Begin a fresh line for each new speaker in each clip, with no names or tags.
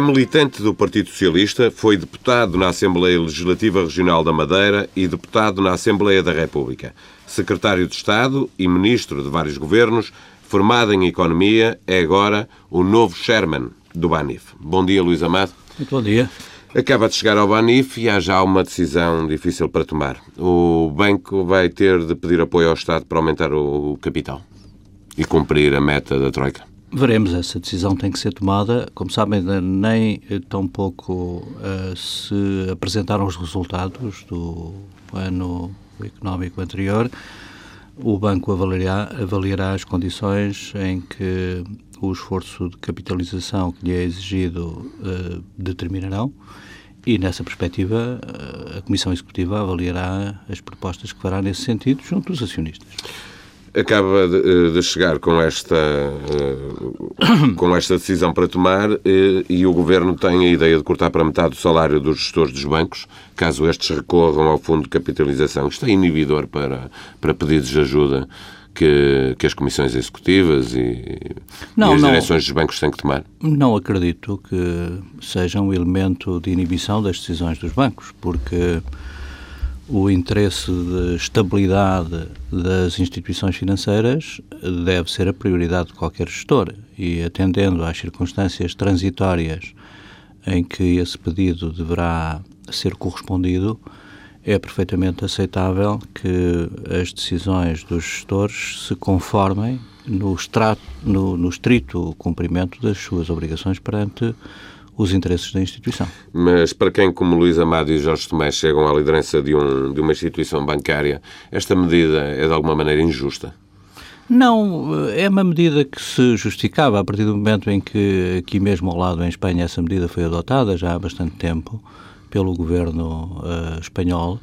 É militante do Partido Socialista, foi deputado na Assembleia Legislativa Regional da Madeira e deputado na Assembleia da República. Secretário de Estado e ministro de vários governos, formado em Economia, é agora o novo chairman do Banif. Bom dia, Luís Amado.
Muito bom dia.
Acaba de chegar ao Banif e há já uma decisão difícil para tomar. O banco vai ter de pedir apoio ao Estado para aumentar o capital e cumprir a meta da Troika.
Veremos, essa decisão tem que ser tomada. Como sabem, nem tão pouco uh, se apresentaram os resultados do ano económico anterior. O banco avaliará, avaliará as condições em que o esforço de capitalização que lhe é exigido uh, determinarão e, nessa perspectiva, a Comissão Executiva avaliará as propostas que fará nesse sentido junto dos acionistas.
Acaba de, eh, de chegar com esta, uh, com esta decisão para tomar uh, e o Governo tem a ideia de cortar para metade o salário dos gestores dos bancos, caso estes recorram ao fundo de capitalização. Isto é inibidor para, para pedidos de ajuda que, que as comissões executivas e, não, e as não, direções dos bancos têm que tomar?
Não acredito que seja um elemento de inibição das decisões dos bancos, porque o interesse de estabilidade das instituições financeiras deve ser a prioridade de qualquer gestor. E atendendo às circunstâncias transitórias em que esse pedido deverá ser correspondido, é perfeitamente aceitável que as decisões dos gestores se conformem no, no, no estrito cumprimento das suas obrigações perante os interesses da instituição.
Mas para quem, como Luís Amado e Jorge Tomé, chegam à liderança de, um, de uma instituição bancária, esta medida é de alguma maneira injusta?
Não, é uma medida que se justificava a partir do momento em que, aqui mesmo ao lado, em Espanha, essa medida foi adotada já há bastante tempo pelo governo uh, espanhol,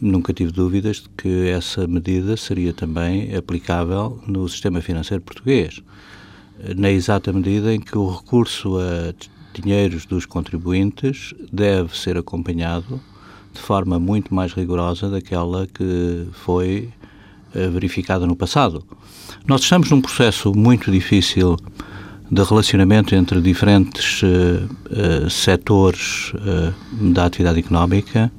nunca tive dúvidas de que essa medida seria também aplicável no sistema financeiro português, na exata medida em que o recurso a dinheiros dos contribuintes deve ser acompanhado de forma muito mais rigorosa daquela que foi uh, verificada no passado. Nós estamos num processo muito difícil de relacionamento entre diferentes uh, uh, setores uh, da atividade económica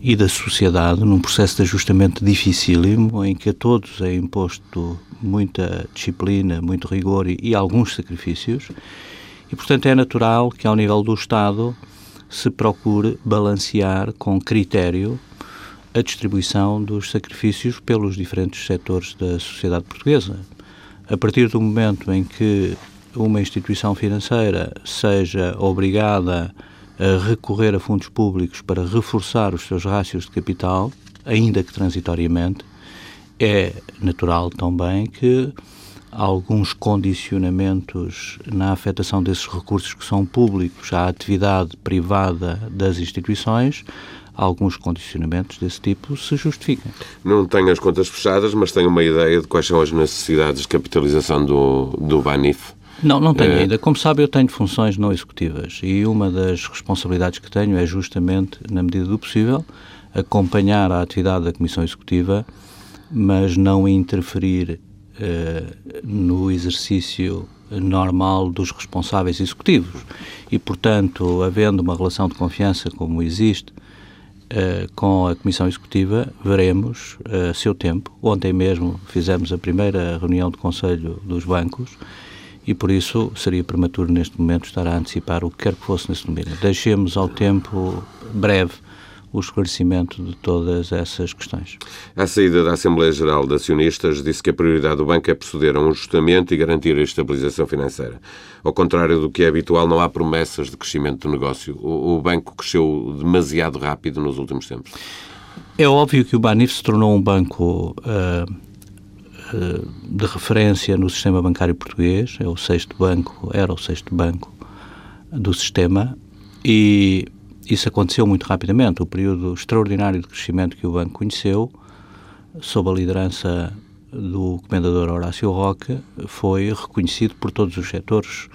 e da sociedade, num processo de ajustamento dificílimo, em que a todos é imposto muita disciplina, muito rigor e, e alguns sacrifícios, e, portanto, é natural que, ao nível do Estado, se procure balancear com critério a distribuição dos sacrifícios pelos diferentes setores da sociedade portuguesa. A partir do momento em que uma instituição financeira seja obrigada a recorrer a fundos públicos para reforçar os seus rácios de capital, ainda que transitoriamente, é natural também que alguns condicionamentos na afetação desses recursos que são públicos à atividade privada das instituições, alguns condicionamentos desse tipo se justificam.
Não tenho as contas fechadas, mas tenho uma ideia de quais são as necessidades de capitalização do, do BANIF.
Não, não tenho é... ainda. Como sabe, eu tenho funções não executivas e uma das responsabilidades que tenho é justamente, na medida do possível, acompanhar a atividade da Comissão Executiva, mas não interferir no exercício normal dos responsáveis executivos. E, portanto, havendo uma relação de confiança como existe uh, com a Comissão Executiva, veremos uh, a seu tempo. Ontem mesmo fizemos a primeira reunião de Conselho dos Bancos e, por isso, seria prematuro neste momento estar a antecipar o que quer que fosse nesse domínio. Deixemos ao tempo breve o esclarecimento de todas essas questões.
À saída da Assembleia Geral de Acionistas, disse que a prioridade do banco é proceder a um ajustamento e garantir a estabilização financeira. Ao contrário do que é habitual, não há promessas de crescimento do negócio. O, banco cresceu demasiado rápido nos últimos tempos.
É óbvio que o Banif se tornou um banco uh, uh, de referência no sistema bancário português, é o sexto banco, era o sexto banco do sistema, e isso aconteceu muito rapidamente. O período extraordinário de crescimento que o banco conheceu, sob a liderança do comendador Horácio Roque, foi reconhecido por todos os setores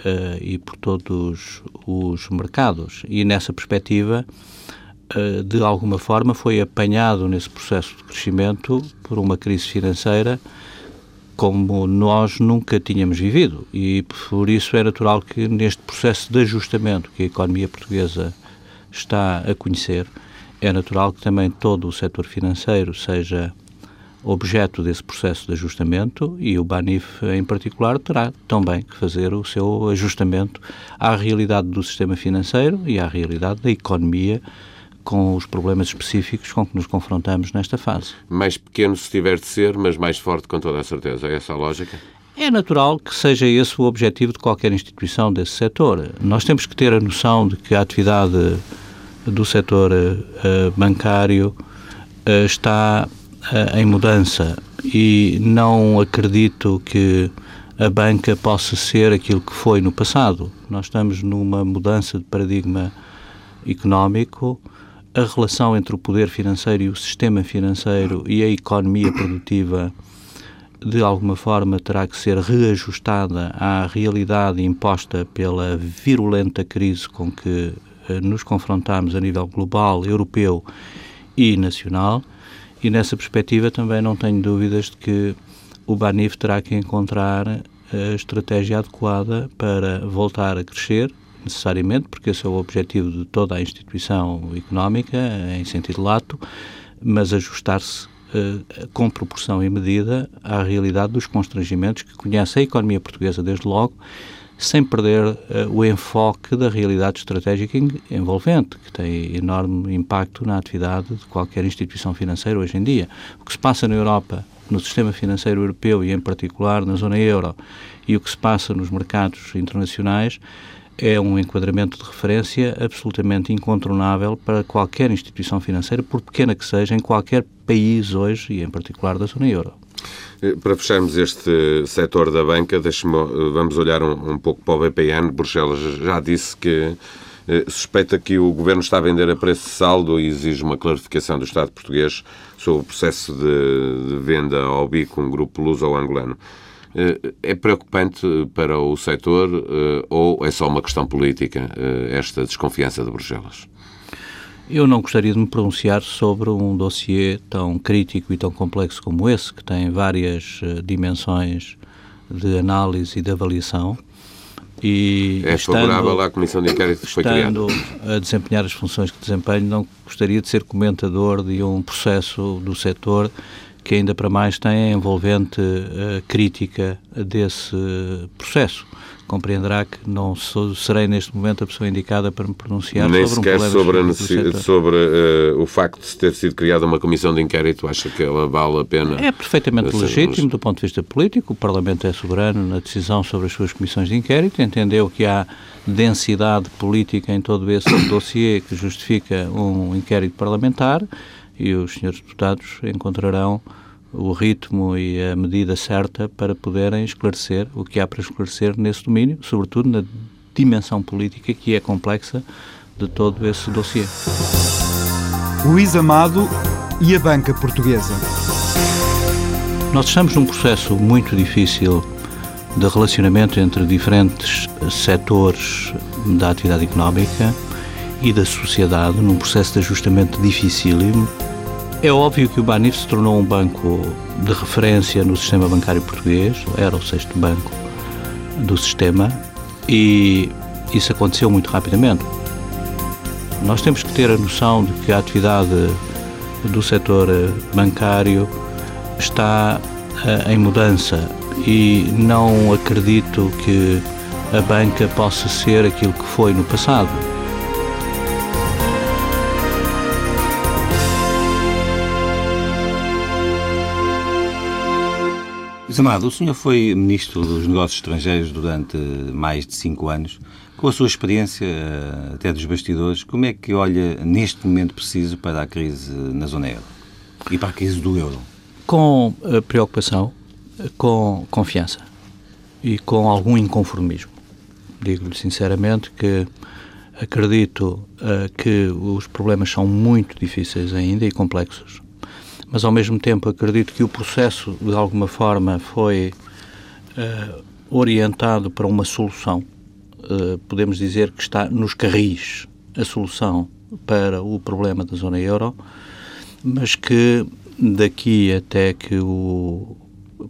uh, e por todos os mercados. E nessa perspectiva, uh, de alguma forma, foi apanhado nesse processo de crescimento por uma crise financeira como nós nunca tínhamos vivido. E por isso é natural que neste processo de ajustamento que a economia portuguesa está a conhecer, é natural que também todo o setor financeiro seja objeto desse processo de ajustamento e o BANIF, em particular, terá também que fazer o seu ajustamento à realidade do sistema financeiro e à realidade da economia com os problemas específicos com que nos confrontamos nesta fase.
Mais pequeno se tiver de ser, mas mais forte com toda a certeza. É essa a lógica?
É natural que seja esse o objetivo de qualquer instituição desse setor. Nós temos que ter a noção de que a atividade do setor uh, bancário uh, está uh, em mudança e não acredito que a banca possa ser aquilo que foi no passado. Nós estamos numa mudança de paradigma económico a relação entre o poder financeiro e o sistema financeiro e a economia produtiva de alguma forma terá que ser reajustada à realidade imposta pela virulenta crise com que eh, nos confrontamos a nível global, europeu e nacional. E nessa perspectiva também não tenho dúvidas de que o Banif terá que encontrar a estratégia adequada para voltar a crescer, necessariamente, porque esse é o objetivo de toda a instituição económica, em sentido lato, mas ajustar-se com proporção e medida à realidade dos constrangimentos que conhece a economia portuguesa desde logo, sem perder uh, o enfoque da realidade estratégica envolvente, que tem enorme impacto na atividade de qualquer instituição financeira hoje em dia. O que se passa na Europa, no sistema financeiro europeu e, em particular, na zona euro, e o que se passa nos mercados internacionais é um enquadramento de referência absolutamente incontornável para qualquer instituição financeira, por pequena que seja, em qualquer país hoje, e em particular da zona euro.
Eh, para fecharmos este setor da banca, vamos olhar um, um, pouco para o BPN. Bruxelas já disse que eh, suspeita que o Governo está a vender a preço de saldo e exige uma clarificação do Estado português sobre o processo de, de venda ao BIC, um grupo luso-angolano. Eh, é preocupante para o setor eh, ou é só uma questão política eh, esta desconfiança de Bruxelas?
Eu não gostaria de me pronunciar sobre um dossiê tão crítico e tão complexo como esse, que tem várias dimensões de análise e de avaliação.
E é favorável à Comissão de Inquérito que foi criada?
a desempenhar as funções que desempenho, não gostaria de ser comentador de um processo do setor que ainda para mais tem a envolvente uh, crítica desse processo. Compreenderá que não sou, serei neste momento a pessoa indicada para me pronunciar
Nem
sobre
sequer um sobre, a sobre uh, o facto de ter sido criada uma comissão de inquérito, acha que ela vale a pena?
É perfeitamente legítimo do ponto de vista político, o Parlamento é soberano na decisão sobre as suas comissões de inquérito, entendeu que há densidade política em todo esse dossiê que justifica um inquérito parlamentar, e os senhores deputados encontrarão o ritmo e a medida certa para poderem esclarecer o que há para esclarecer nesse domínio, sobretudo na dimensão política que é complexa de todo esse dossiê.
Luís Amado e a banca portuguesa.
Nós estamos num processo muito difícil de relacionamento entre diferentes setores da atividade económica e da sociedade, num processo de ajustamento dificílimo é óbvio que o Banif se tornou um banco de referência no sistema bancário português, era o sexto banco do sistema e isso aconteceu muito rapidamente. Nós temos que ter a noção de que a atividade do setor bancário está uh, em mudança e não acredito que a banca possa ser aquilo que foi no passado.
Amado, o senhor foi Ministro dos Negócios Estrangeiros durante mais de cinco anos. Com a sua experiência, eh, até dos bastidores, como é que olha neste momento preciso para a crise na zona euro e para a crise do euro?
Com eh, preocupação, com confiança e com algum inconformismo. Digo-lhe sinceramente que acredito que os problemas são muito difíceis ainda e complexos mas ao mesmo tempo acredito que o processo, de alguma forma, foi uh, orientado para uma solução. Uh, podemos dizer que está nos carris a solução para o problema da zona euro, mas que daqui até que o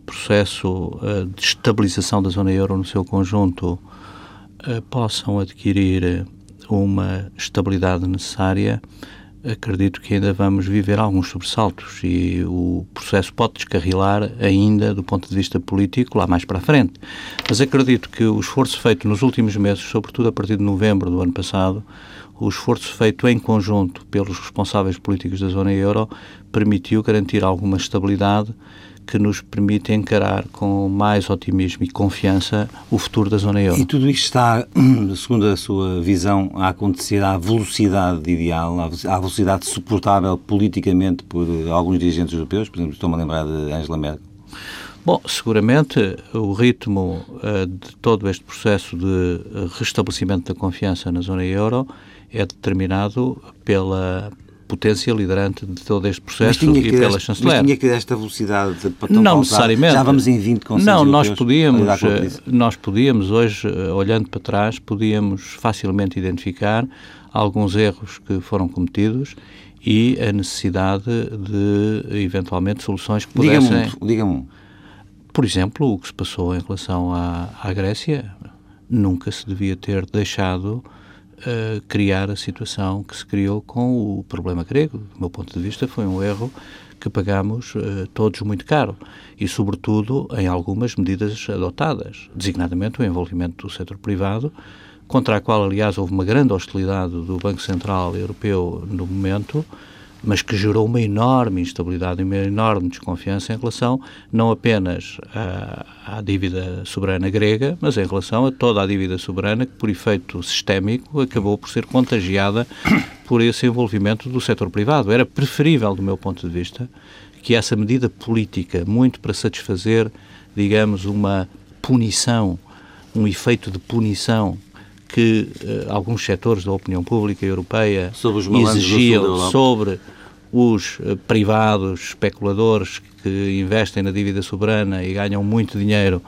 processo de estabilização da zona euro no seu conjunto possam adquirir uma estabilidade necessária, acredito que ainda vamos viver alguns sobressaltos e o processo pode descarrilar ainda do ponto de vista político lá mais para a frente. Mas acredito que o esforço feito nos últimos meses, sobretudo a partir de novembro do ano passado, o esforço feito em conjunto pelos responsáveis políticos da zona euro permitiu garantir alguma estabilidade que nos permite encarar com mais otimismo e confiança o futuro da zona euro.
E tudo isto está, segundo a sua visão, a acontecer à velocidade ideal, à velocidade suportável politicamente por alguns dirigentes europeus, por exemplo, estou-me a lembrar de Angela Merkel?
Bom, seguramente o ritmo uh, de todo este processo de restabelecimento da confiança na zona euro é determinado pela potência liderante de todo este processo e pela chanceler.
Mas tinha que esta velocidade para tão
Não necessariamente.
Já vamos em 20 conselhos
Não, nós podíamos, nós podíamos hoje, eh, olhando para trás, podíamos facilmente identificar alguns erros que foram cometidos e a necessidade de, eventualmente, soluções que pudessem...
Diga-me. Diga.
Por exemplo, o que se passou em relação à, à Grécia nunca se devia ter deixado uh, criar a situação que se criou com o problema grego. Do meu ponto de vista, foi um erro que pagamos uh, todos muito caro e, sobretudo, em algumas medidas adotadas, designadamente o envolvimento do setor privado, contra a qual, aliás, houve uma grande hostilidade do Banco Central Europeu no momento, mas que gerou uma enorme instabilidade e uma enorme desconfiança em relação não apenas à, à, dívida soberana grega, mas em relação a toda a dívida soberana que, por efeito sistémico, acabou por ser contagiada por esse envolvimento do setor privado. Era preferível, do meu ponto de vista, que essa medida política, muito para satisfazer, digamos, uma punição, um efeito de punição que uh, alguns setores da opinião pública europeia sobre exigiam sobre os uh, privados especuladores que investem na dívida soberana e ganham muito dinheiro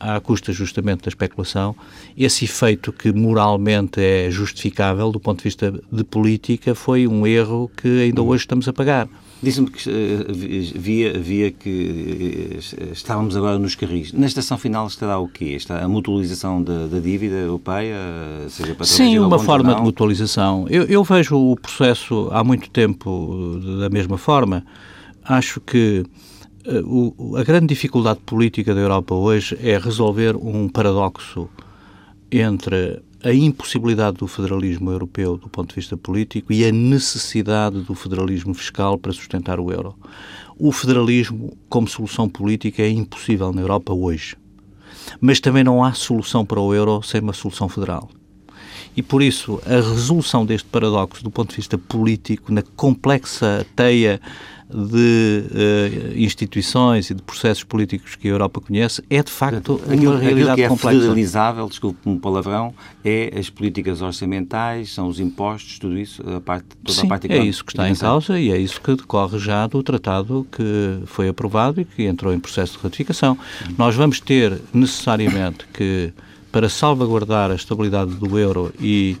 à custa justamente da especulação, esse efeito que moralmente é justificável do ponto de vista de política foi um erro que ainda hoje estamos a pagar.
Disse-me que uh, via, via que uh, estávamos agora nos carris. Na estação final estará o quê? Está a mutualização da, da dívida europeia?
Seja para Sim, uma forma de mutualização. Eu, eu, vejo o processo há muito tempo da mesma forma. Acho que a grande dificuldade política da Europa hoje é resolver um paradoxo entre a impossibilidade do federalismo europeu do ponto de vista político e a necessidade do federalismo fiscal para sustentar o euro. O federalismo, como solução política, é impossível na Europa hoje. Mas também não há solução para o euro sem uma solução federal. E por isso, a resolução deste paradoxo do ponto de vista político, na complexa teia de uh, instituições e de processos políticos que a Europa conhece é de facto
aquilo,
uma realidade
que é
complexa.
federalizável, desculpe um palavrão, é as políticas orçamentais, são os impostos, tudo isso, a parte, toda
Sim,
a parte
é isso que está em causa e é isso que decorre já do tratado que foi aprovado e que entrou em processo de ratificação. Hum. Nós vamos ter necessariamente que, para salvaguardar a estabilidade do euro e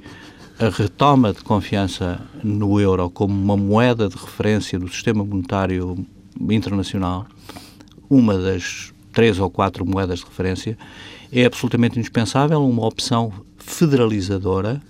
a retoma de confiança no euro como uma moeda de referência do sistema monetário internacional, uma das três ou quatro moedas de referência, é absolutamente indispensável uma opção federalizadora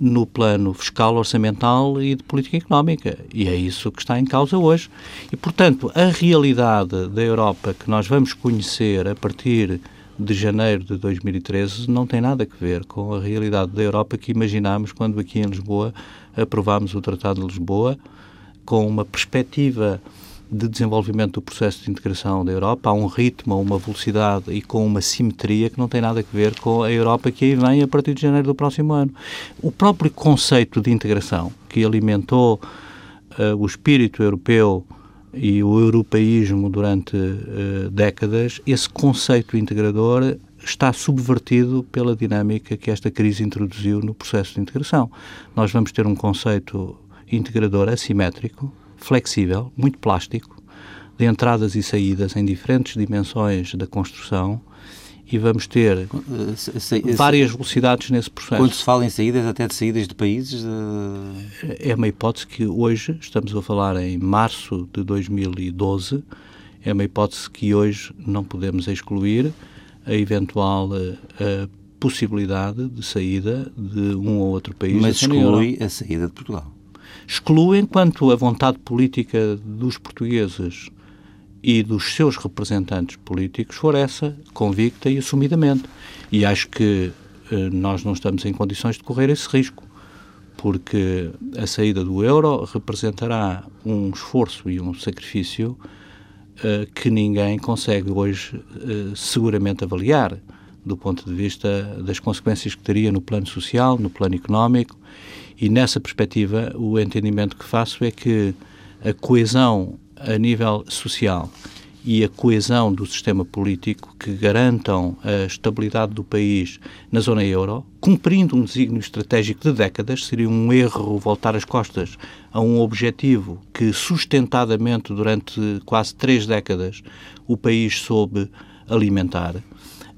no plano fiscal, orçamental e de política económica. E é isso que está em causa hoje. E, portanto, a realidade da Europa que nós vamos conhecer a partir de janeiro de 2013 não tem nada a ver com a realidade da Europa que imaginámos quando aqui em Lisboa aprovámos o Tratado de Lisboa, com uma perspectiva de desenvolvimento do processo de integração da Europa a um ritmo, a uma velocidade e com uma simetria que não tem nada a ver com a Europa que aí vem a partir de janeiro do próximo ano. O próprio conceito de integração que alimentou uh, o espírito europeu e o europeísmo durante uh, décadas, esse conceito integrador está subvertido pela dinâmica que esta crise introduziu no processo de integração. Nós vamos ter um conceito integrador assimétrico, flexível, muito plástico, de entradas e saídas em diferentes dimensões da construção, e vamos ter eh, várias velocidades nesse processo.
Quando se fala em saídas, até de saídas de países?
É uma hipótese que hoje, estamos a falar em março de 2012, é uma hipótese que hoje não podemos excluir a eventual uh, possibilidade de saída de um ou outro país.
Mas exclui a saída de Portugal.
Exclui enquanto a vontade política dos portugueses e dos seus representantes políticos for essa, convicta e assumidamente. E acho que eh, nós não estamos em condições de correr esse risco, porque a saída do euro representará um esforço e um sacrifício eh, que ninguém consegue hoje eh, seguramente avaliar do ponto de vista das consequências que teria no plano social, no plano económico, e nessa perspectiva o entendimento que faço é que a coesão a nível social e a coesão do sistema político que garantam a estabilidade do país na zona euro, cumprindo um desígnio estratégico de décadas, seria um erro voltar as costas a um objetivo que sustentadamente durante quase três décadas o país soube alimentar.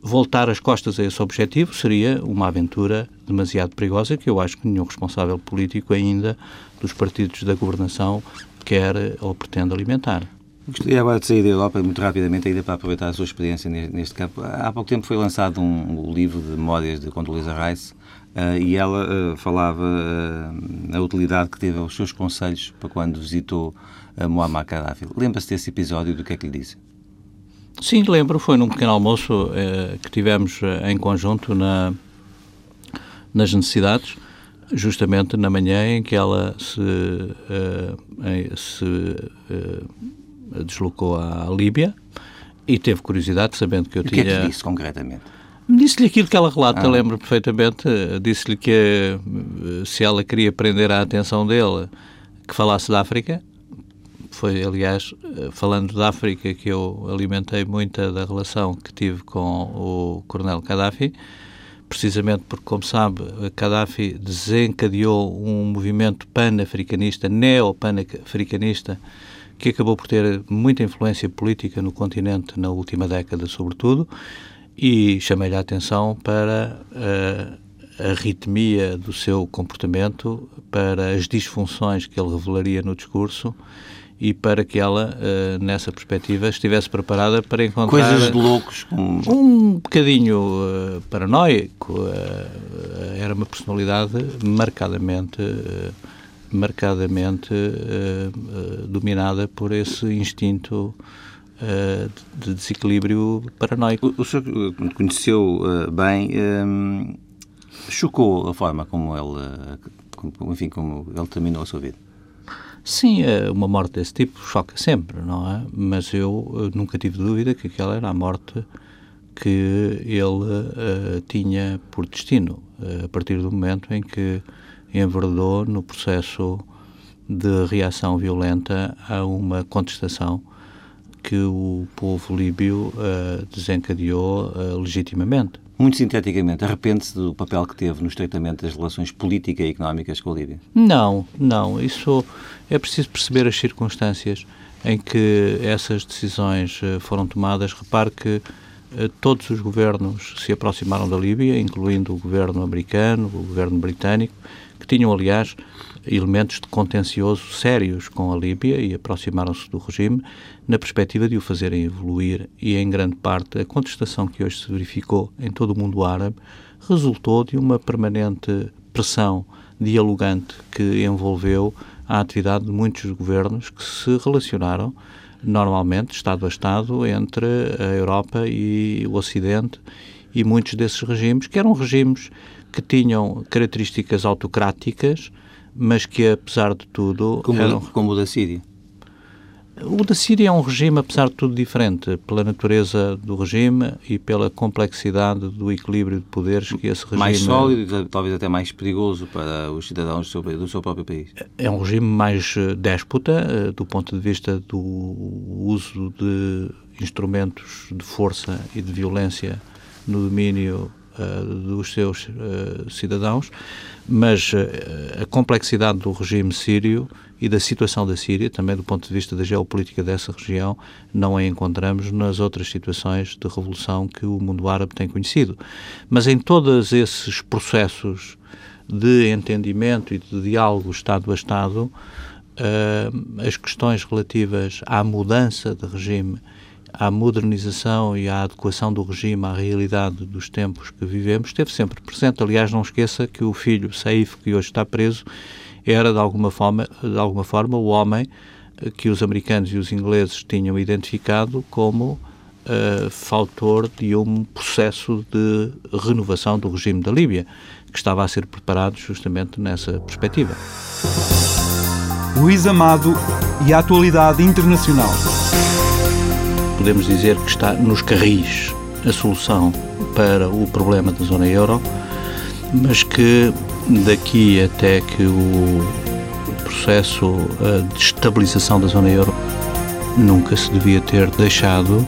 Voltar as costas a esse objetivo seria uma aventura demasiado perigosa que eu acho que nenhum responsável político ainda dos partidos da governação quer ou pretende alimentar.
Gostaria agora de sair da Europa muito rapidamente, ainda para aproveitar a sua experiência neste campo. Há pouco tempo foi lançado um, um livro de memórias de Condoleezza Rice uh, e ela uh, falava uh, na utilidade que teve aos seus conselhos para quando visitou uh, Muammar Gaddafi. Lembra-se desse episódio do que é que lhe disse?
Sim, lembro. Foi num pequeno almoço que tivemos em conjunto na, nas necessidades justamente na manhã em que ela se, uh, se uh, deslocou à Líbia e teve curiosidade, sabendo que eu
e
tinha...
O que é que disse concretamente?
Disse-lhe aquilo que ela relata, ah. lembro perfeitamente. Disse-lhe que eh, se ela queria prender a atenção dele, que falasse da África. Foi, aliás, falando da África que eu alimentei muita da relação que tive com o Coronel Gaddafi precisamente porque, como sabe, Gaddafi desencadeou um movimento pan-africanista, neo-pan-africanista, que acabou por ter muita influência política no continente na última década, sobretudo, e chamei-lhe a atenção para a, a arritmia do seu comportamento, para as disfunções que ele revelaria no discurso e para que ela, uh, nessa perspectiva, estivesse preparada para encontrar...
Coisas de loucos.
Como... Um bocadinho uh, paranoico. Uh, era uma personalidade marcadamente, marcadamente dominada por esse instinto de desequilíbrio paranoico.
O, o senhor conheceu bem, um, chocou a forma como ele, enfim, como ele terminou a sua vida?
Sim, é, uma morte desse tipo choca sempre, não é? Mas eu nunca tive dúvida que aquela era a morte que ele uh, tinha por destino, uh, a partir do momento em que enverdou no processo de reação violenta a uma contestação que o povo líbio uh, desencadeou legitimamente.
Muito sinteticamente, arrepende-se do papel que teve no estreitamento das relações políticas e económicas com a Líbia?
Não, não. Isso é preciso perceber as circunstâncias em que essas decisões eh, foram tomadas. Repare que eh, todos os governos se aproximaram da Líbia, incluindo o governo americano, o governo britânico, que tinham, aliás, elementos de contencioso sérios com a Líbia e aproximaram-se do regime na perspectiva de o fazerem evoluir e, em grande parte, a contestação que hoje se verificou em todo o mundo árabe resultou de uma permanente pressão dialogante que envolveu a atividade de muitos governos que se relacionaram normalmente, Estado a Estado, entre a Europa e o Ocidente e muitos desses regimes, que eram regimes que tinham características autocráticas, mas que, apesar de tudo...
Como,
eram...
como o da Síria?
O da Síria é um regime, apesar de tudo, diferente, pela natureza do regime e pela complexidade do equilíbrio de poderes que esse regime...
Mais sólido e talvez até mais perigoso para os cidadãos do seu, do seu próprio país.
É um regime mais eh, déspota, eh, do ponto de vista do uso de instrumentos de força e de violência no domínio dos seus uh, cidadãos, mas uh, a complexidade do regime sírio e da situação da Síria, também do ponto de vista da geopolítica dessa região, não a encontramos nas outras situações de revolução que o mundo árabe tem conhecido. Mas em todos esses processos de entendimento e de diálogo Estado a Estado, as questões relativas à mudança de regime, à modernização e à adequação do regime à realidade dos tempos que vivemos, esteve sempre presente. Aliás, não esqueça que o filho Saif, que hoje está preso, era de alguma forma, de alguma forma o homem que os americanos e os ingleses tinham identificado como uh, de um processo de renovação do regime da Líbia, que estava a ser preparado justamente nessa perspectiva.
Luís Amado e a atualidade internacional.
Podemos dizer que está nos carris a solução para o problema da zona euro, mas que daqui até que o processo de estabilização da zona euro nunca se devia ter deixado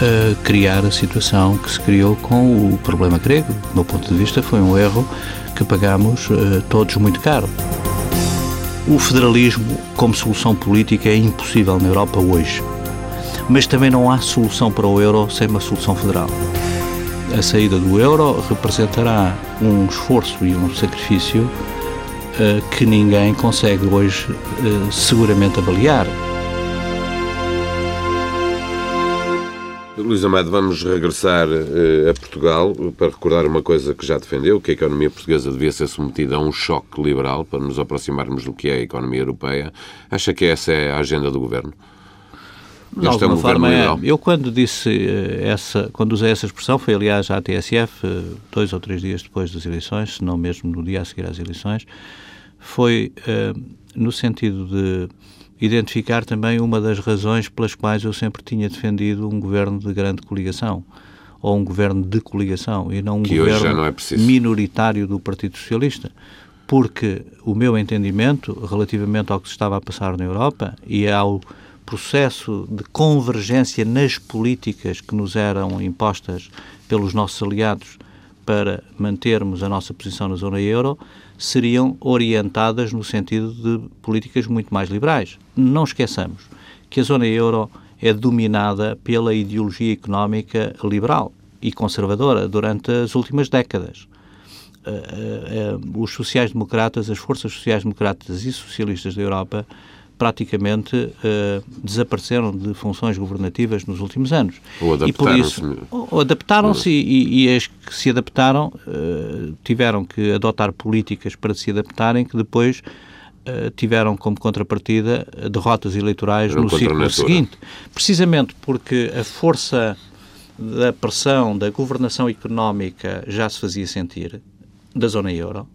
a criar a situação que se criou com o problema grego. Do meu ponto de vista, foi um erro que pagamos uh, todos muito caro. O federalismo, como solução política, é impossível na Europa hoje. Mas também não há solução para o euro sem uma solução federal. A saída do euro representará um esforço e um sacrifício uh, que ninguém consegue hoje uh, seguramente avaliar.
Luís Amado, vamos regressar uh, a Portugal para recordar uma coisa que já defendeu, que a economia portuguesa devia ser submetida a um choque liberal para nos aproximarmos do que é a economia europeia. Acha que essa é a agenda do Governo?
De este alguma é forma é. Eu quando disse uh, essa, quando usei essa expressão, foi aliás à TSF, uh, dois ou três dias depois das eleições, se não mesmo no dia a seguir às eleições, foi no sentido de identificar também uma das razões pelas quais eu sempre tinha defendido um governo de grande coligação ou um governo de coligação e não um
que
governo
é
minoritário do Partido Socialista. Porque o meu entendimento relativamente ao que se estava a passar na Europa e ao processo de convergência nas políticas que nos eram impostas pelos nossos aliados para mantermos a nossa posição na zona euro, seriam orientadas no sentido de políticas muito mais liberais. Não esqueçamos que a zona euro é dominada pela ideologia económica liberal e conservadora durante as últimas décadas. Uh, uh, uh, os sociais-democratas, as forças sociais-democratas e socialistas da Europa praticamente uh, desapareceram de funções governativas nos últimos anos.
Ou adaptaram-se.
Ou adaptaram-se e, e, as que se adaptaram uh, tiveram que adotar políticas para se adaptarem que depois uh, tiveram como contrapartida derrotas eleitorais no ciclo seguinte. Precisamente porque a força da pressão da governação económica já se fazia sentir da zona euro.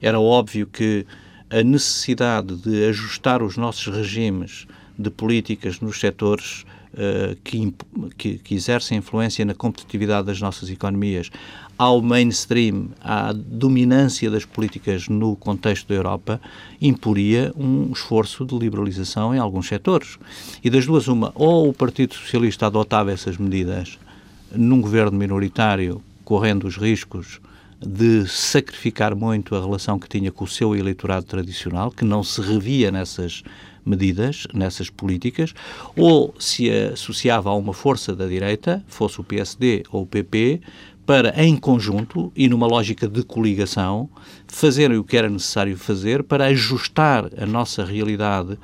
Era óbvio que a necessidade de ajustar os nossos regimes de políticas nos setores uh, que, que, que, exercem influência na competitividade das nossas economias ao mainstream, à dominância das políticas no contexto da Europa, imporia um esforço de liberalização em alguns setores. E das duas, uma, ou o Partido Socialista adotava essas medidas num governo minoritário, correndo os riscos de sacrificar muito a relação que tinha com o seu eleitorado tradicional, que não se revia nessas medidas, nessas políticas, ou se associava a uma força da direita, fosse o PSD ou o PP, para, em conjunto e numa lógica de coligação, fazerem o que era necessário fazer para ajustar a nossa realidade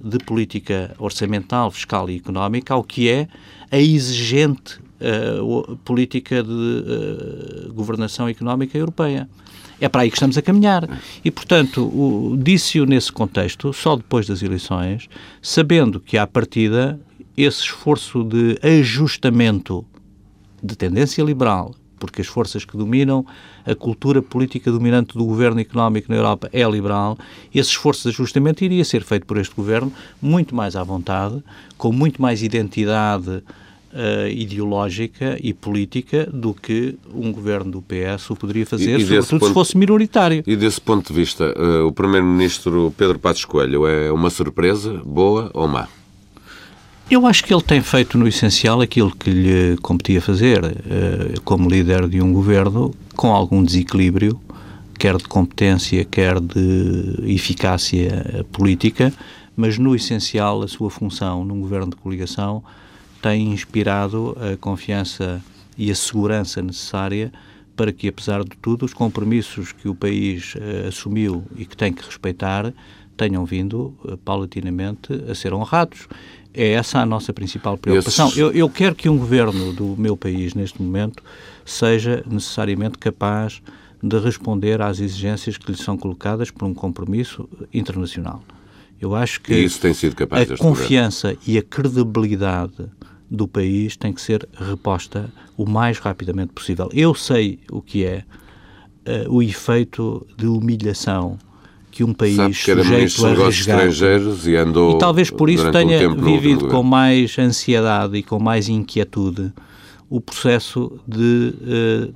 de política orçamental, fiscal e económica ao que é a exigente uh, política de uh, governação económica europeia. É para aí que estamos a caminhar. E, portanto, disse-o nesse contexto, só depois das eleições, sabendo que, à partida, esse esforço de ajustamento de tendência liberal, porque as forças que dominam a cultura política dominante do governo económico na Europa é liberal, esse esforço de ajustamento iria ser feito por este governo muito mais à vontade, com muito mais identidade uh, ideológica e política do que um governo do PS o poderia fazer, e, e sobretudo ponto, se fosse minoritário.
E desse ponto de vista, uh, o Primeiro-Ministro Pedro Passos Coelho é uma surpresa, boa ou má?
Eu acho que ele tem feito no essencial aquilo que lhe competia fazer, uh, como líder de um governo, com algum desequilíbrio, quer de competência, quer de eficácia política, mas no essencial a sua função num governo de coligação tem inspirado a confiança e a segurança necessária para que, apesar de tudo, os compromissos que o país uh, assumiu e que tem que respeitar tenham vindo paulatinamente a ser honrados. É essa a nossa principal preocupação. Esses... Eu, eu quero que um governo do meu país, neste momento, seja necessariamente capaz de responder às exigências que lhe são colocadas por um compromisso internacional. Eu acho que
e isso tem sido capaz
a confiança governo. e a credibilidade do país tem que ser reposta o mais rapidamente possível. Eu sei o que é uh, o efeito de humilhação que um país Sabe que era sujeito a
estrangeiros e andou
e talvez por isso tenha um vivido com mais ansiedade e com mais inquietude o processo de uh,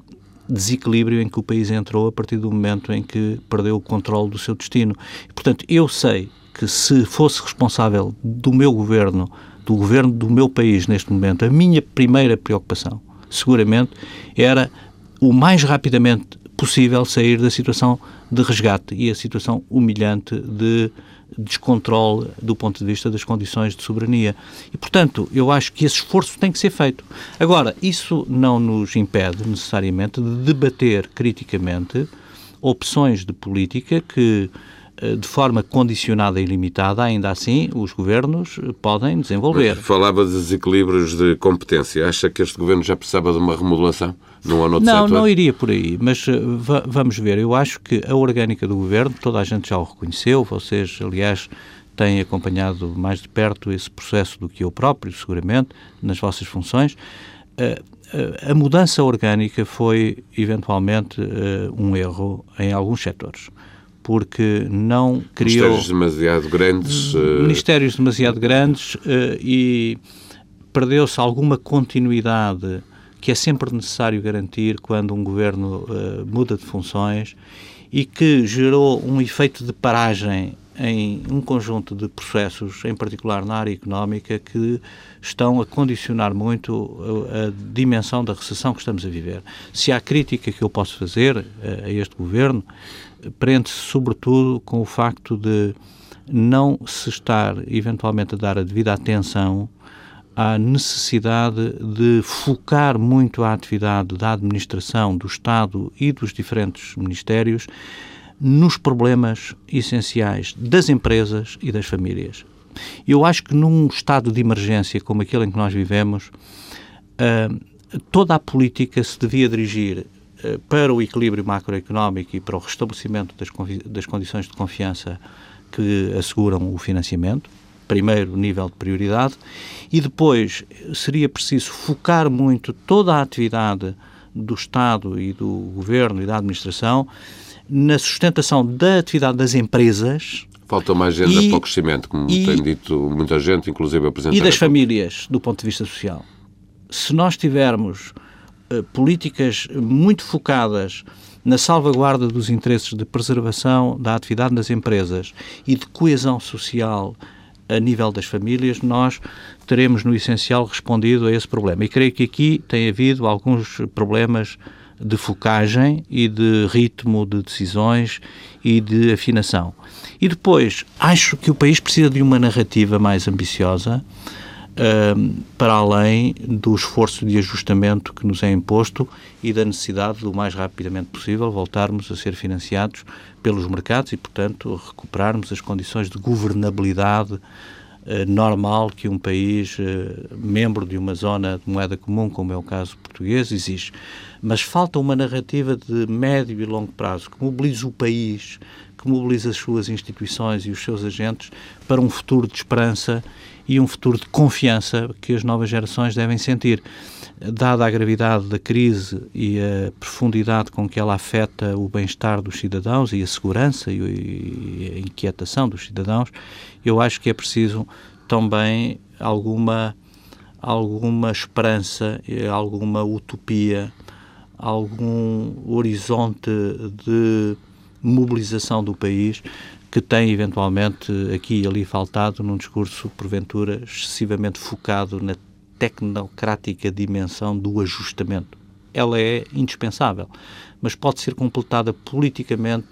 desequilíbrio em que o país entrou a partir do momento em que perdeu o controle do seu destino. Portanto, eu sei que se fosse responsável do meu governo, do governo do meu país neste momento, a minha primeira preocupação, seguramente, era o mais rapidamente possível sair da situação de resgate e a situação humilhante de descontrole do ponto de vista das condições de soberania. E, portanto, eu acho que esse esforço tem que ser feito. Agora, isso não nos impede necessariamente de debater criticamente opções de política que de forma condicionada e limitada, ainda assim, os governos podem desenvolver.
Falava de desequilíbrios de competência. Acha que este governo já precisava de uma remodelação?
Num ou não, setor? não iria por aí, mas eh, vamos ver. Eu acho que a orgânica do governo, toda a gente já o reconheceu, vocês, aliás, têm acompanhado mais de perto esse processo do que eu próprio, seguramente, nas vossas funções. Eh, a mudança orgânica foi, eventualmente, um erro em alguns setores porque não criou...
Ministérios demasiado grandes... Uh...
Ministérios demasiado grandes uh, e perdeu-se alguma continuidade que é sempre necessário garantir quando um governo uh, muda de funções e que gerou um efeito de paragem em um conjunto de processos, em particular na área económica, que estão a condicionar muito a, a dimensão da recessão que estamos a viver. Se há crítica que eu posso fazer a este governo, prende-se sobretudo com o facto de não se estar eventualmente a dar a devida atenção à necessidade de focar muito a atividade da administração, do Estado e dos diferentes ministérios nos problemas essenciais das empresas e das famílias. Eu acho que num estado de emergência como aquele em que nós vivemos, uh, toda a política se devia dirigir para o equilíbrio macroeconómico e para o restabelecimento das, das condições de confiança que asseguram o financiamento, primeiro nível de prioridade, e depois seria preciso focar muito toda a atividade do Estado e do Governo e da Administração na sustentação da atividade das empresas.
Falta uma agenda e, para o crescimento, como e, tem dito muita gente, inclusive a Presidente
E das famílias, do ponto de vista social. Se nós tivermos políticas muito focadas na salvaguarda dos interesses de preservação da atividade das empresas e de coesão social a nível das famílias, nós teremos, no essencial, respondido a esse problema. E creio que aqui tem havido alguns problemas de focagem e de ritmo de decisões e de afinação. E depois, acho que o país precisa de uma narrativa mais ambiciosa, uh, para além do esforço de ajustamento que nos é imposto e da necessidade, do mais rapidamente possível, voltarmos a ser financiados pelos mercados e, portanto, recuperarmos as condições de governabilidade eh, normal que um país eh, membro de uma zona de moeda comum, como é o caso português, exige. Mas falta uma narrativa de médio e longo prazo que mobilize o país, que mobilize as suas instituições e os seus agentes para um futuro de esperança e um futuro de confiança que as novas gerações devem sentir. Dada a gravidade da crise e a profundidade com que ela afeta o bem-estar dos cidadãos e a segurança e a inquietação dos cidadãos, eu acho que é preciso também alguma alguma esperança, alguma utopia, algum horizonte de mobilização do país que tem eventualmente aqui e ali faltado num discurso porventura excessivamente focado na tecnocrática dimensão do ajustamento. Ela é indispensável, mas pode ser completada politicamente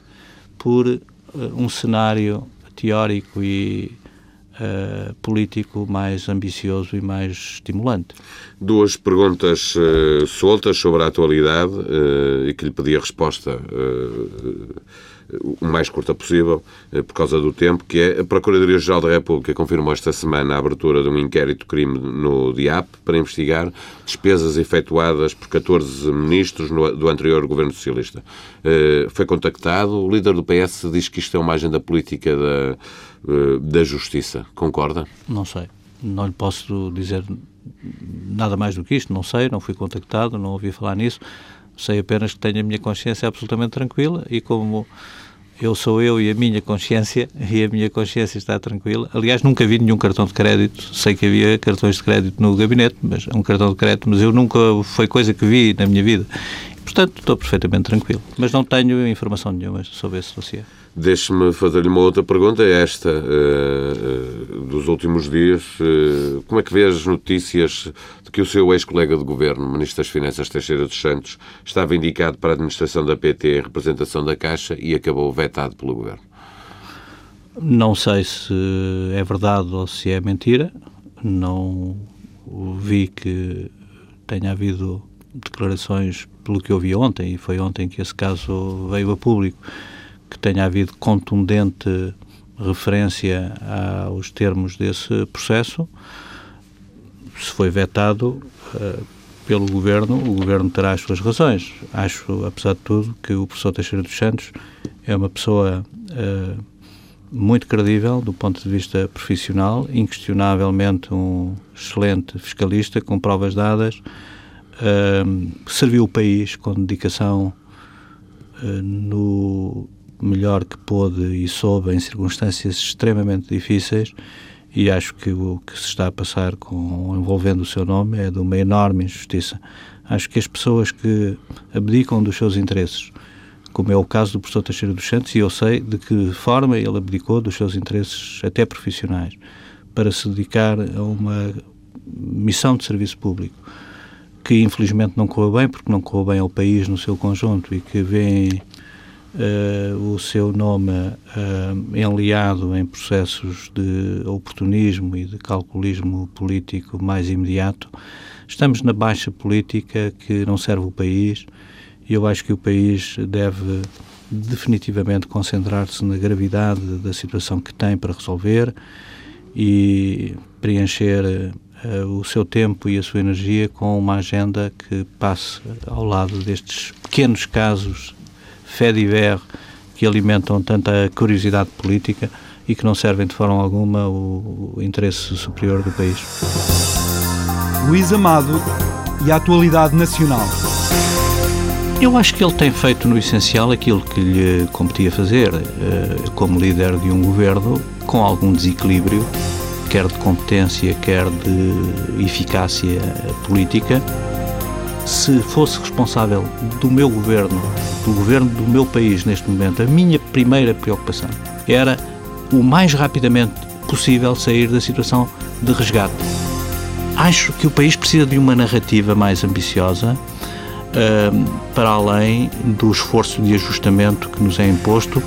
por uh, um cenário teórico e uh, político mais ambicioso e mais estimulante.
Duas perguntas uh, soltas sobre a atualidade uh, e que lhe pedi a resposta o mais curta possível, por causa do tempo, que é a Procuradoria-Geral da República confirmou esta semana a abertura de um inquérito crime no DIAP para investigar despesas efetuadas por 14 ministros no, do anterior governo socialista. Foi contactado, o líder do PS diz que isto é uma agenda política da, da justiça. Concorda?
Não sei. Não lhe posso dizer nada mais do que isto, não sei, não fui contactado, não ouvi falar nisso. Sei apenas que tenho a minha consciência absolutamente tranquila e como eu sou eu e a minha consciência, e a minha consciência está tranquila. Aliás, nunca vi nenhum cartão de crédito. Sei que havia cartões de crédito no gabinete, mas um cartão de crédito, mas eu nunca foi coisa que vi na minha vida. Portanto, estou perfeitamente tranquilo. Mas não tenho informação nenhuma sobre esse dossiê.
Deixe-me fazer-lhe uma outra pergunta, é esta uh, uh, dos últimos dias. Uh, como é que vê as notícias de que o seu ex-colega de governo, Ministro das Finanças Teixeira dos Santos, estava indicado para a administração da PT em representação da Caixa e acabou vetado pelo governo?
Não sei se é verdade ou se é mentira. Não vi que tenha havido declarações, pelo que eu vi ontem, e foi ontem que esse caso veio a público que tenha havido contundente referência aos termos desse processo. Se foi vetado uh, pelo Governo, o Governo terá as suas razões. Acho, apesar de tudo, que o professor Teixeira dos Santos é uma pessoa uh, muito credível do ponto de vista profissional, inquestionavelmente um excelente fiscalista, com provas dadas, uh, serviu o país com dedicação no melhor que pôde e soube em circunstâncias extremamente difíceis e acho que o que se está a passar com envolvendo o seu nome é de uma enorme injustiça. Acho que as pessoas que abdicam dos seus interesses, como é o caso do professor Teixeira dos Santos, e eu sei de que forma ele abdicou dos seus interesses até profissionais para se dedicar a uma missão de serviço público que infelizmente não correu bem, porque não correu bem ao país no seu conjunto e que vem uh, o seu nome uh, enliado em processos de oportunismo e de calculismo político mais imediato, estamos na baixa política que não serve o país e eu acho que o país deve definitivamente concentrar-se na gravidade da situação que tem para resolver e preencher uh, o seu tempo e a sua energia com uma agenda que passe ao lado destes pequenos casos fé divers que alimentam tanta curiosidade política e que não servem de forma alguma o, o interesse superior do país.
Luís Amado e a atualidade nacional.
Eu acho que ele tem feito no essencial aquilo que lhe competia fazer, eh, como líder de um governo com algum desequilíbrio, quer de competência, quer de eficácia política se fosse responsável do meu governo, do governo do meu país neste momento, a minha primeira preocupação era o mais rapidamente possível sair da situação de resgate. Acho que o país precisa de uma narrativa mais ambiciosa, uh, para além do esforço de ajustamento que nos é imposto.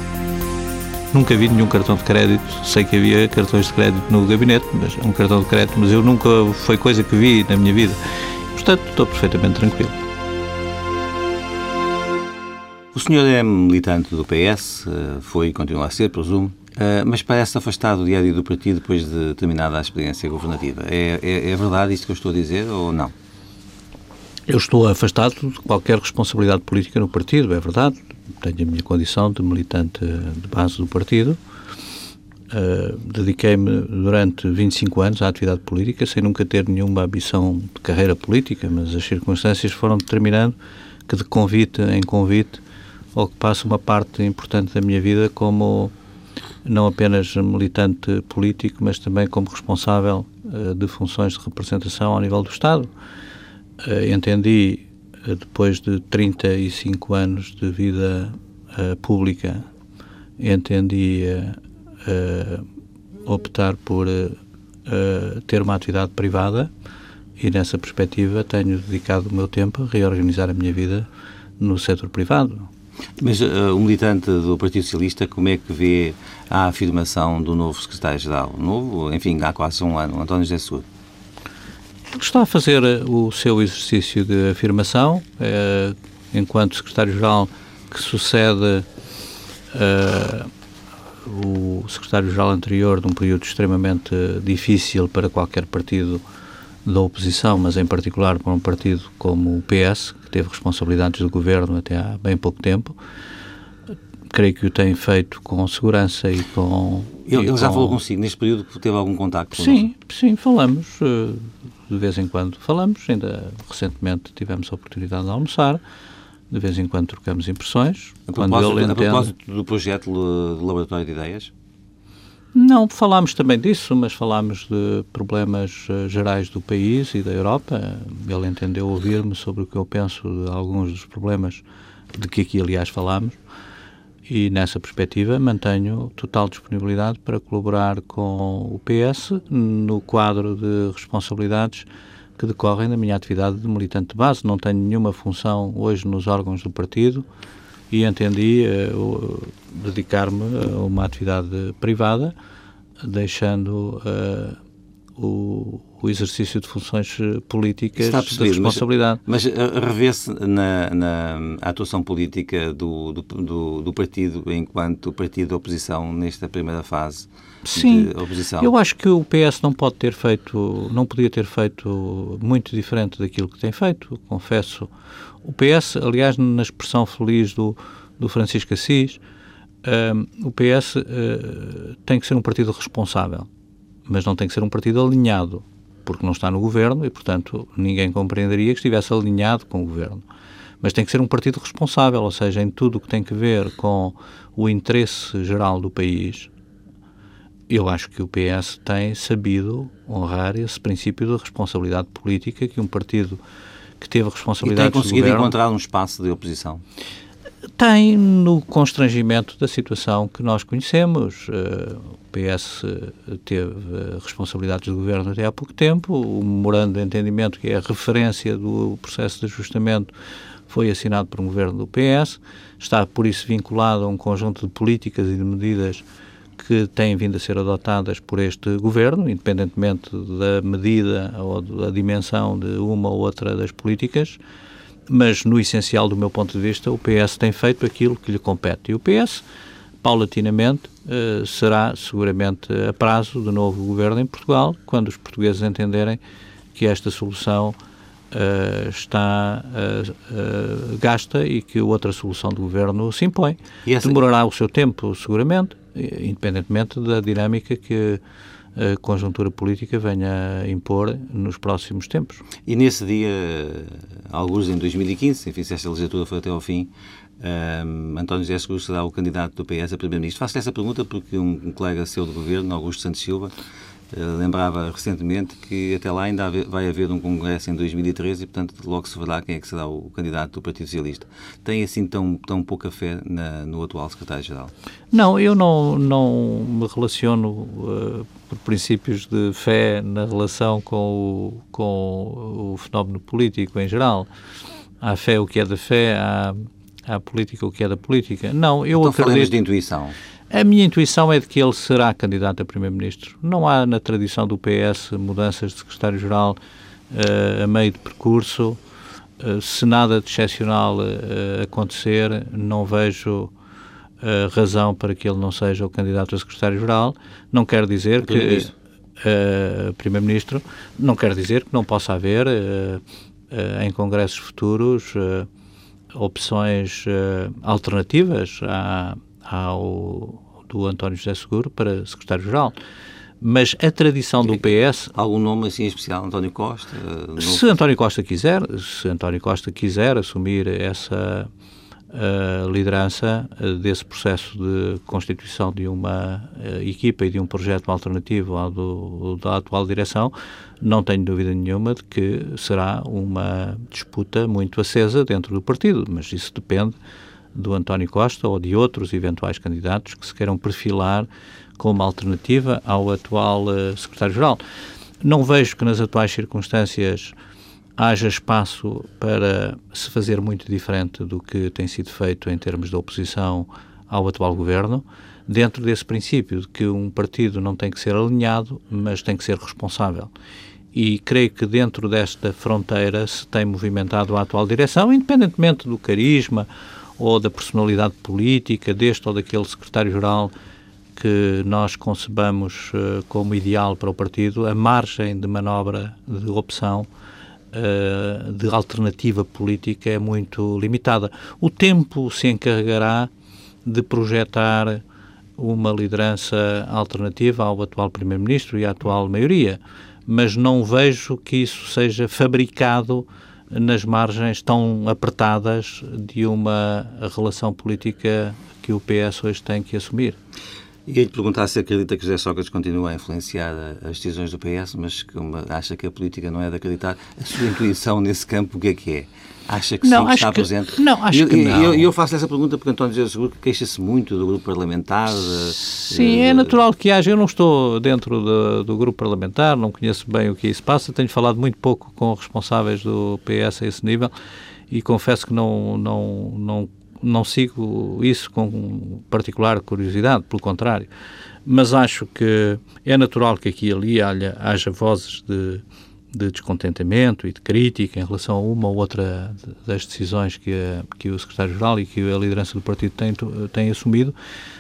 Nunca vi nenhum cartão de crédito, sei que havia cartões de crédito no gabinete, mas um cartão de crédito, mas eu nunca foi coisa que vi na minha vida. Portanto, estou perfeitamente tranquilo.
O senhor é militante do PS, eh, foi e continua a ser, presumo, eh, mas parece afastado do dia a dia do partido depois de terminada a experiência governativa. É, é, é verdade isto que eu estou a dizer ou não?
Eu estou afastado de qualquer responsabilidade política no partido, é verdade. Tenho a minha condição de militante de base do partido Uh, Dediquei-me durante 25 anos à atividade política, sem nunca ter nenhuma ambição de carreira política, mas as circunstâncias foram determinando que, de convite em convite, ocupasse uma parte importante da minha vida como não apenas militante político, mas também como responsável uh, de funções de representação ao nível do Estado. Uh, entendi, depois de 35 anos de vida pública, entendi uh, optar por uh, ter uma atividade privada e nessa perspectiva tenho dedicado o meu tempo a reorganizar a minha vida no setor privado.
Mas uh, o militante do Partido Socialista, como é que vê a afirmação do novo secretário-geral? Novo, enfim, há quase um ano, António José Seguro.
Ele está a fazer o seu exercício de afirmação, enquanto secretário-geral que sucede uh, o secretário-geral anterior de um período extremamente difícil para qualquer partido da oposição, mas em particular para um partido como o PS, que teve responsabilidades do governo até há bem pouco tempo. Creio que o tem feito com segurança e com.
Ele,
e
ele
com...
já falou consigo neste período que teve algum contacto
Sim, sim, falamos. Eh, de vez em quando falamos. Ainda recentemente tivemos a oportunidade de almoçar. De vez em quando trocamos impressões.
A
quando
propósito,
ele
a
entende...
propósito do projeto de Laboratório de Ideias?
Não, falámos também disso, mas falámos de problemas uh, gerais do país e da Europa. Ele entendeu ouvir-me sobre o que eu penso de alguns dos problemas de que aqui, aliás, falámos. E nessa perspectiva mantenho total disponibilidade para colaborar com o PS no quadro de responsabilidades que decorrem da minha atividade de militante de base. Não tenho nenhuma função hoje nos órgãos do partido e entendi uh, dedicar-me a uma atividade privada, deixando uh, o, o, exercício de funções políticas de responsabilidade.
Mas, mas eh, revê-se na, na, atuação política do, do, do, do, partido enquanto partido de oposição nesta primeira fase
Sim,
oposição?
Eu acho que o PS não pode ter feito, não podia ter feito muito diferente daquilo que tem feito, confesso. O PS, aliás, na expressão feliz do, do Francisco Assis, um, o PS uh, eh, tem que ser um partido responsável, mas não tem que ser um partido alinhado, porque não está no governo e, portanto, ninguém compreenderia que estivesse alinhado com o governo. Mas tem que ser um partido responsável, ou seja, em tudo o que tem que ver com o interesse geral do país, eu acho que o PS tem sabido honrar esse princípio de responsabilidade política que um partido que teve responsabilidade
e tem conseguido governo, encontrar um espaço de oposição?
Tem no constrangimento da situação que nós conhecemos. Eh, o PS teve responsabilidades de governo até há pouco tempo. O memorando de entendimento, que é a referência do processo de ajustamento, foi assinado por um governo do PS. Está, por isso, vinculado a um conjunto de políticas e de medidas que têm vindo a ser adotadas por este governo, independentemente da medida ou da dimensão de uma ou outra das políticas, mas no essencial, do meu ponto de vista, o PS tem feito aquilo que lhe compete. E o PS, paulatinamente, eh, será seguramente a prazo do novo governo em Portugal, quando os portugueses entenderem que esta solução Uh, está uh, uh, gasta e que outra solução do governo se impõe. Essa... Demorará o seu tempo, seguramente, independentemente da dinâmica que a conjuntura política venha a impor nos próximos tempos.
E nesse dia, alguns em 2015, enfim, se esta legislatura for até ao fim, um, António José Seguro será o candidato do PS a Primeiro-Ministro. Faço essa pergunta porque um, um colega seu de governo, Augusto Santos Silva, eh, lembrava recentemente que até lá ainda vai haver um congresso em 2013 e, portanto, logo se verá quem é que será o candidato do Partido Socialista. Tem, assim, tão, tão pouca fé na, no atual secretário-geral?
Não, eu não, não me relaciono uh, por princípios de fé na relação com o, com o fenómeno político em geral. Há fé o que é da fé, há, há política o que é da política. Não, eu
então,
acredito...
falemos de intuição.
A minha intuição é de que ele será candidato a Primeiro-Ministro. Não há na tradição do PS mudanças de secretário-geral uh, a meio de percurso. Uh, se nada de excepcional uh, acontecer, não vejo razão para que ele não seja o candidato a secretário-geral. Não quer dizer que. Primeiro-Ministro, não quer dizer que não possa haver em congressos futuros opções alternativas à ao, do António José Seguro para secretário-geral. Mas a tradição do PS.
Algum nome assim especial? António Costa?
Se António Costa quiser, se António Costa quiser assumir essa uh, liderança uh, desse processo de constituição de uma uh, equipa e de um projeto alternativo ao do, da atual direção, não tenho dúvida nenhuma de que será uma disputa muito acesa dentro do partido, mas isso depende do António Costa ou de outros eventuais candidatos que se queiram perfilar como alternativa ao atual uh, secretário-geral. Não vejo que nas atuais circunstâncias haja espaço para se fazer muito diferente do que tem sido feito em termos de oposição ao atual governo, dentro desse princípio de que um partido não tem que ser alinhado, mas tem que ser responsável. E creio que dentro desta fronteira se tem movimentado a atual direção, independentemente do carisma ou da personalidade política deste ou daquele secretário-geral que nós concebamos uh, como ideal para o partido, a margem de manobra, de opção, uh, de alternativa política é muito limitada. O tempo se encarregará de projetar uma liderança alternativa ao atual Primeiro-Ministro e à atual maioria, mas não vejo que isso seja fabricado nas margens tão apertadas de uma relação política que o PS hoje tem que assumir.
E lhe perguntar se acredita que José Sócrates continua a influenciar as decisões do PS, mas que acha que a política não é de acreditar. A sua intuição nesse campo, o que é que é? Acha que não, sim, que está
que,
presente?
Não, acho
eu,
que não.
Eu, eu faço essa pergunta porque António José Seguro queixa-se muito do grupo parlamentar.
Sim, de, é natural que haja. Eu não estou dentro de, do grupo parlamentar, não conheço bem o que isso passa, tenho falado muito pouco com responsáveis do PS a esse nível e confesso que não, não, não não sigo isso com particular curiosidade, pelo contrário. Mas acho que é natural que aqui e ali haja, haja vozes de, de descontentamento e de crítica em relação a uma ou outra das decisões que, que o secretário-geral e que a liderança do partido tem, tem assumido,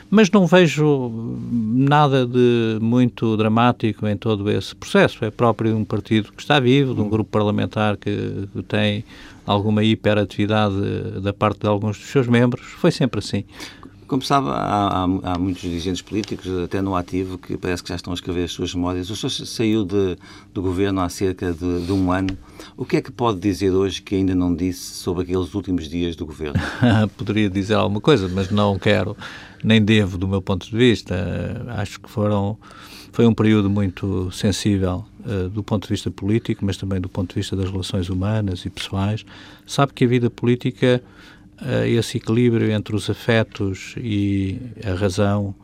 mas não vejo nada de muito dramático em todo esse processo. É próprio de um partido que está vivo, de um grupo parlamentar que tem alguma hiperatividade da parte de alguns dos seus membros. Foi sempre assim.
Como sabe, há, há, há, muitos dirigentes políticos, até no ativo, que parece que já estão a escrever as suas memórias. O senhor saiu de, do governo há cerca de, de, um ano. O que é que pode dizer hoje que ainda não disse sobre aqueles últimos dias do governo?
Poderia dizer alguma coisa, mas não quero, nem devo, do meu ponto de vista. Acho que foram, foi um período muito sensível uh, do ponto de vista político, mas também do ponto de vista das relações humanas e pessoais. Sabe que a vida política esse equilíbrio entre os afetos e a razão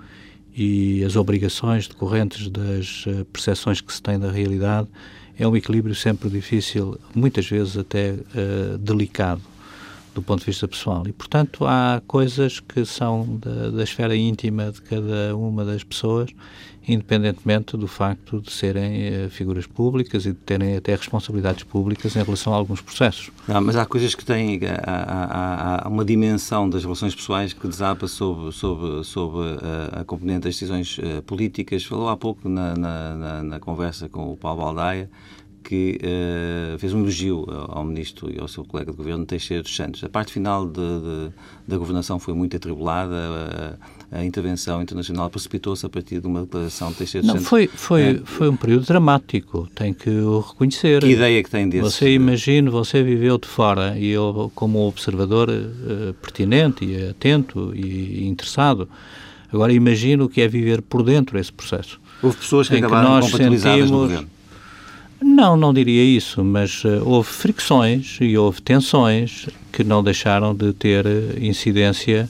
e as obrigações decorrentes das eh, percepções que se tem da realidade é um equilíbrio sempre difícil, muitas vezes até uh, delicado do ponto de vista pessoal. E, portanto, há coisas que são da, da esfera íntima de cada uma das pessoas independentemente do facto de serem uh, figuras públicas e de terem até responsabilidades públicas em relação a alguns processos.
Não, mas há coisas que têm há, há, há, uma dimensão das relações pessoais que desaba sobre, sobre, sobre a, a componente das decisões uh, políticas. Falou há pouco na, na, na, na conversa com o Paulo Baldaia que uh, fez um elogio ao ministro e ao seu colega de governo, Teixeira dos Santos. A parte final de, de, da governação foi muito atribulada, a, a intervenção internacional precipitou-se a partir de uma declaração de Teixeira dos
Santos. Não, foi, foi, é. foi um período dramático, tem que o reconhecer.
Que ideia que tem desse?
Você imagina, você viveu de fora e eu, como observador uh, pertinente e atento e interessado, agora imagino o que é viver por dentro esse processo.
Houve pessoas que acabaram que compatibilizadas sentimos, no governo
não, não diria isso, mas uh, houve fricções e houve tensões que não deixaram de ter eh, incidência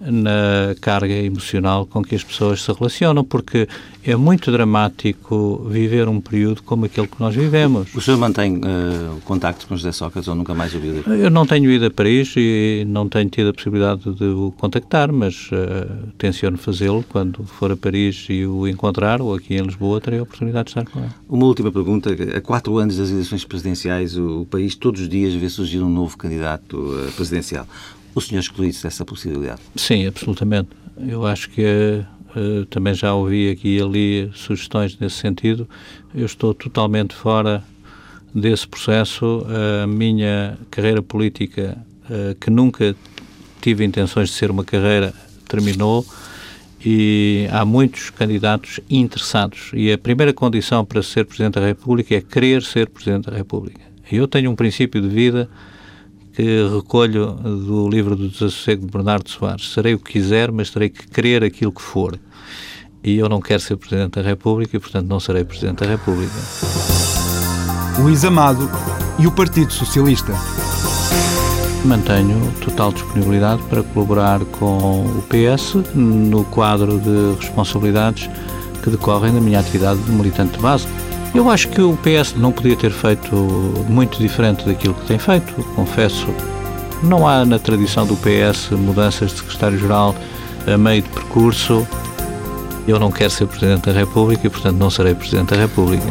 na carga emocional com que as pessoas se relacionam, porque é muito dramático viver um período como aquele que nós vivemos.
O senhor mantém uh, contacto com José Sócrates ou nunca mais ouviu dele?
Eu não tenho ido a Paris e não tenho tido a possibilidade de o contactar, mas uh, tenciono fazê-lo quando for a Paris e o encontrar, ou aqui em Lisboa, terei a oportunidade de estar com ele.
Uma última pergunta. Há quatro anos das eleições presidenciais, o, o país todos os dias vê surgir um novo candidato uh, presidencial. O senhor exclui-se dessa possibilidade?
Sim, absolutamente. Eu acho que uh, também já ouvi aqui e ali sugestões nesse sentido. Eu estou totalmente fora desse processo. A minha carreira política, uh, que nunca tive intenções de ser uma carreira, terminou e há muitos candidatos interessados. E a primeira condição para ser Presidente da República é querer ser Presidente da República. Eu tenho um princípio de vida que recolho do livro do Desassossego de Bernardo Soares. Serei o que quiser, mas terei que querer aquilo que for. E eu não quero ser Presidente da República e, portanto, não serei Presidente da República.
Luís Amado e o Partido Socialista.
Mantenho total disponibilidade para colaborar com o PS no quadro de responsabilidades que decorrem da minha atividade de militante de base. Eu acho que o PS não podia ter feito muito diferente daquilo que tem feito, confesso. Não há na tradição do PS mudanças de secretário-geral a meio de percurso. Eu não quero ser Presidente da República e, portanto, não serei Presidente da República.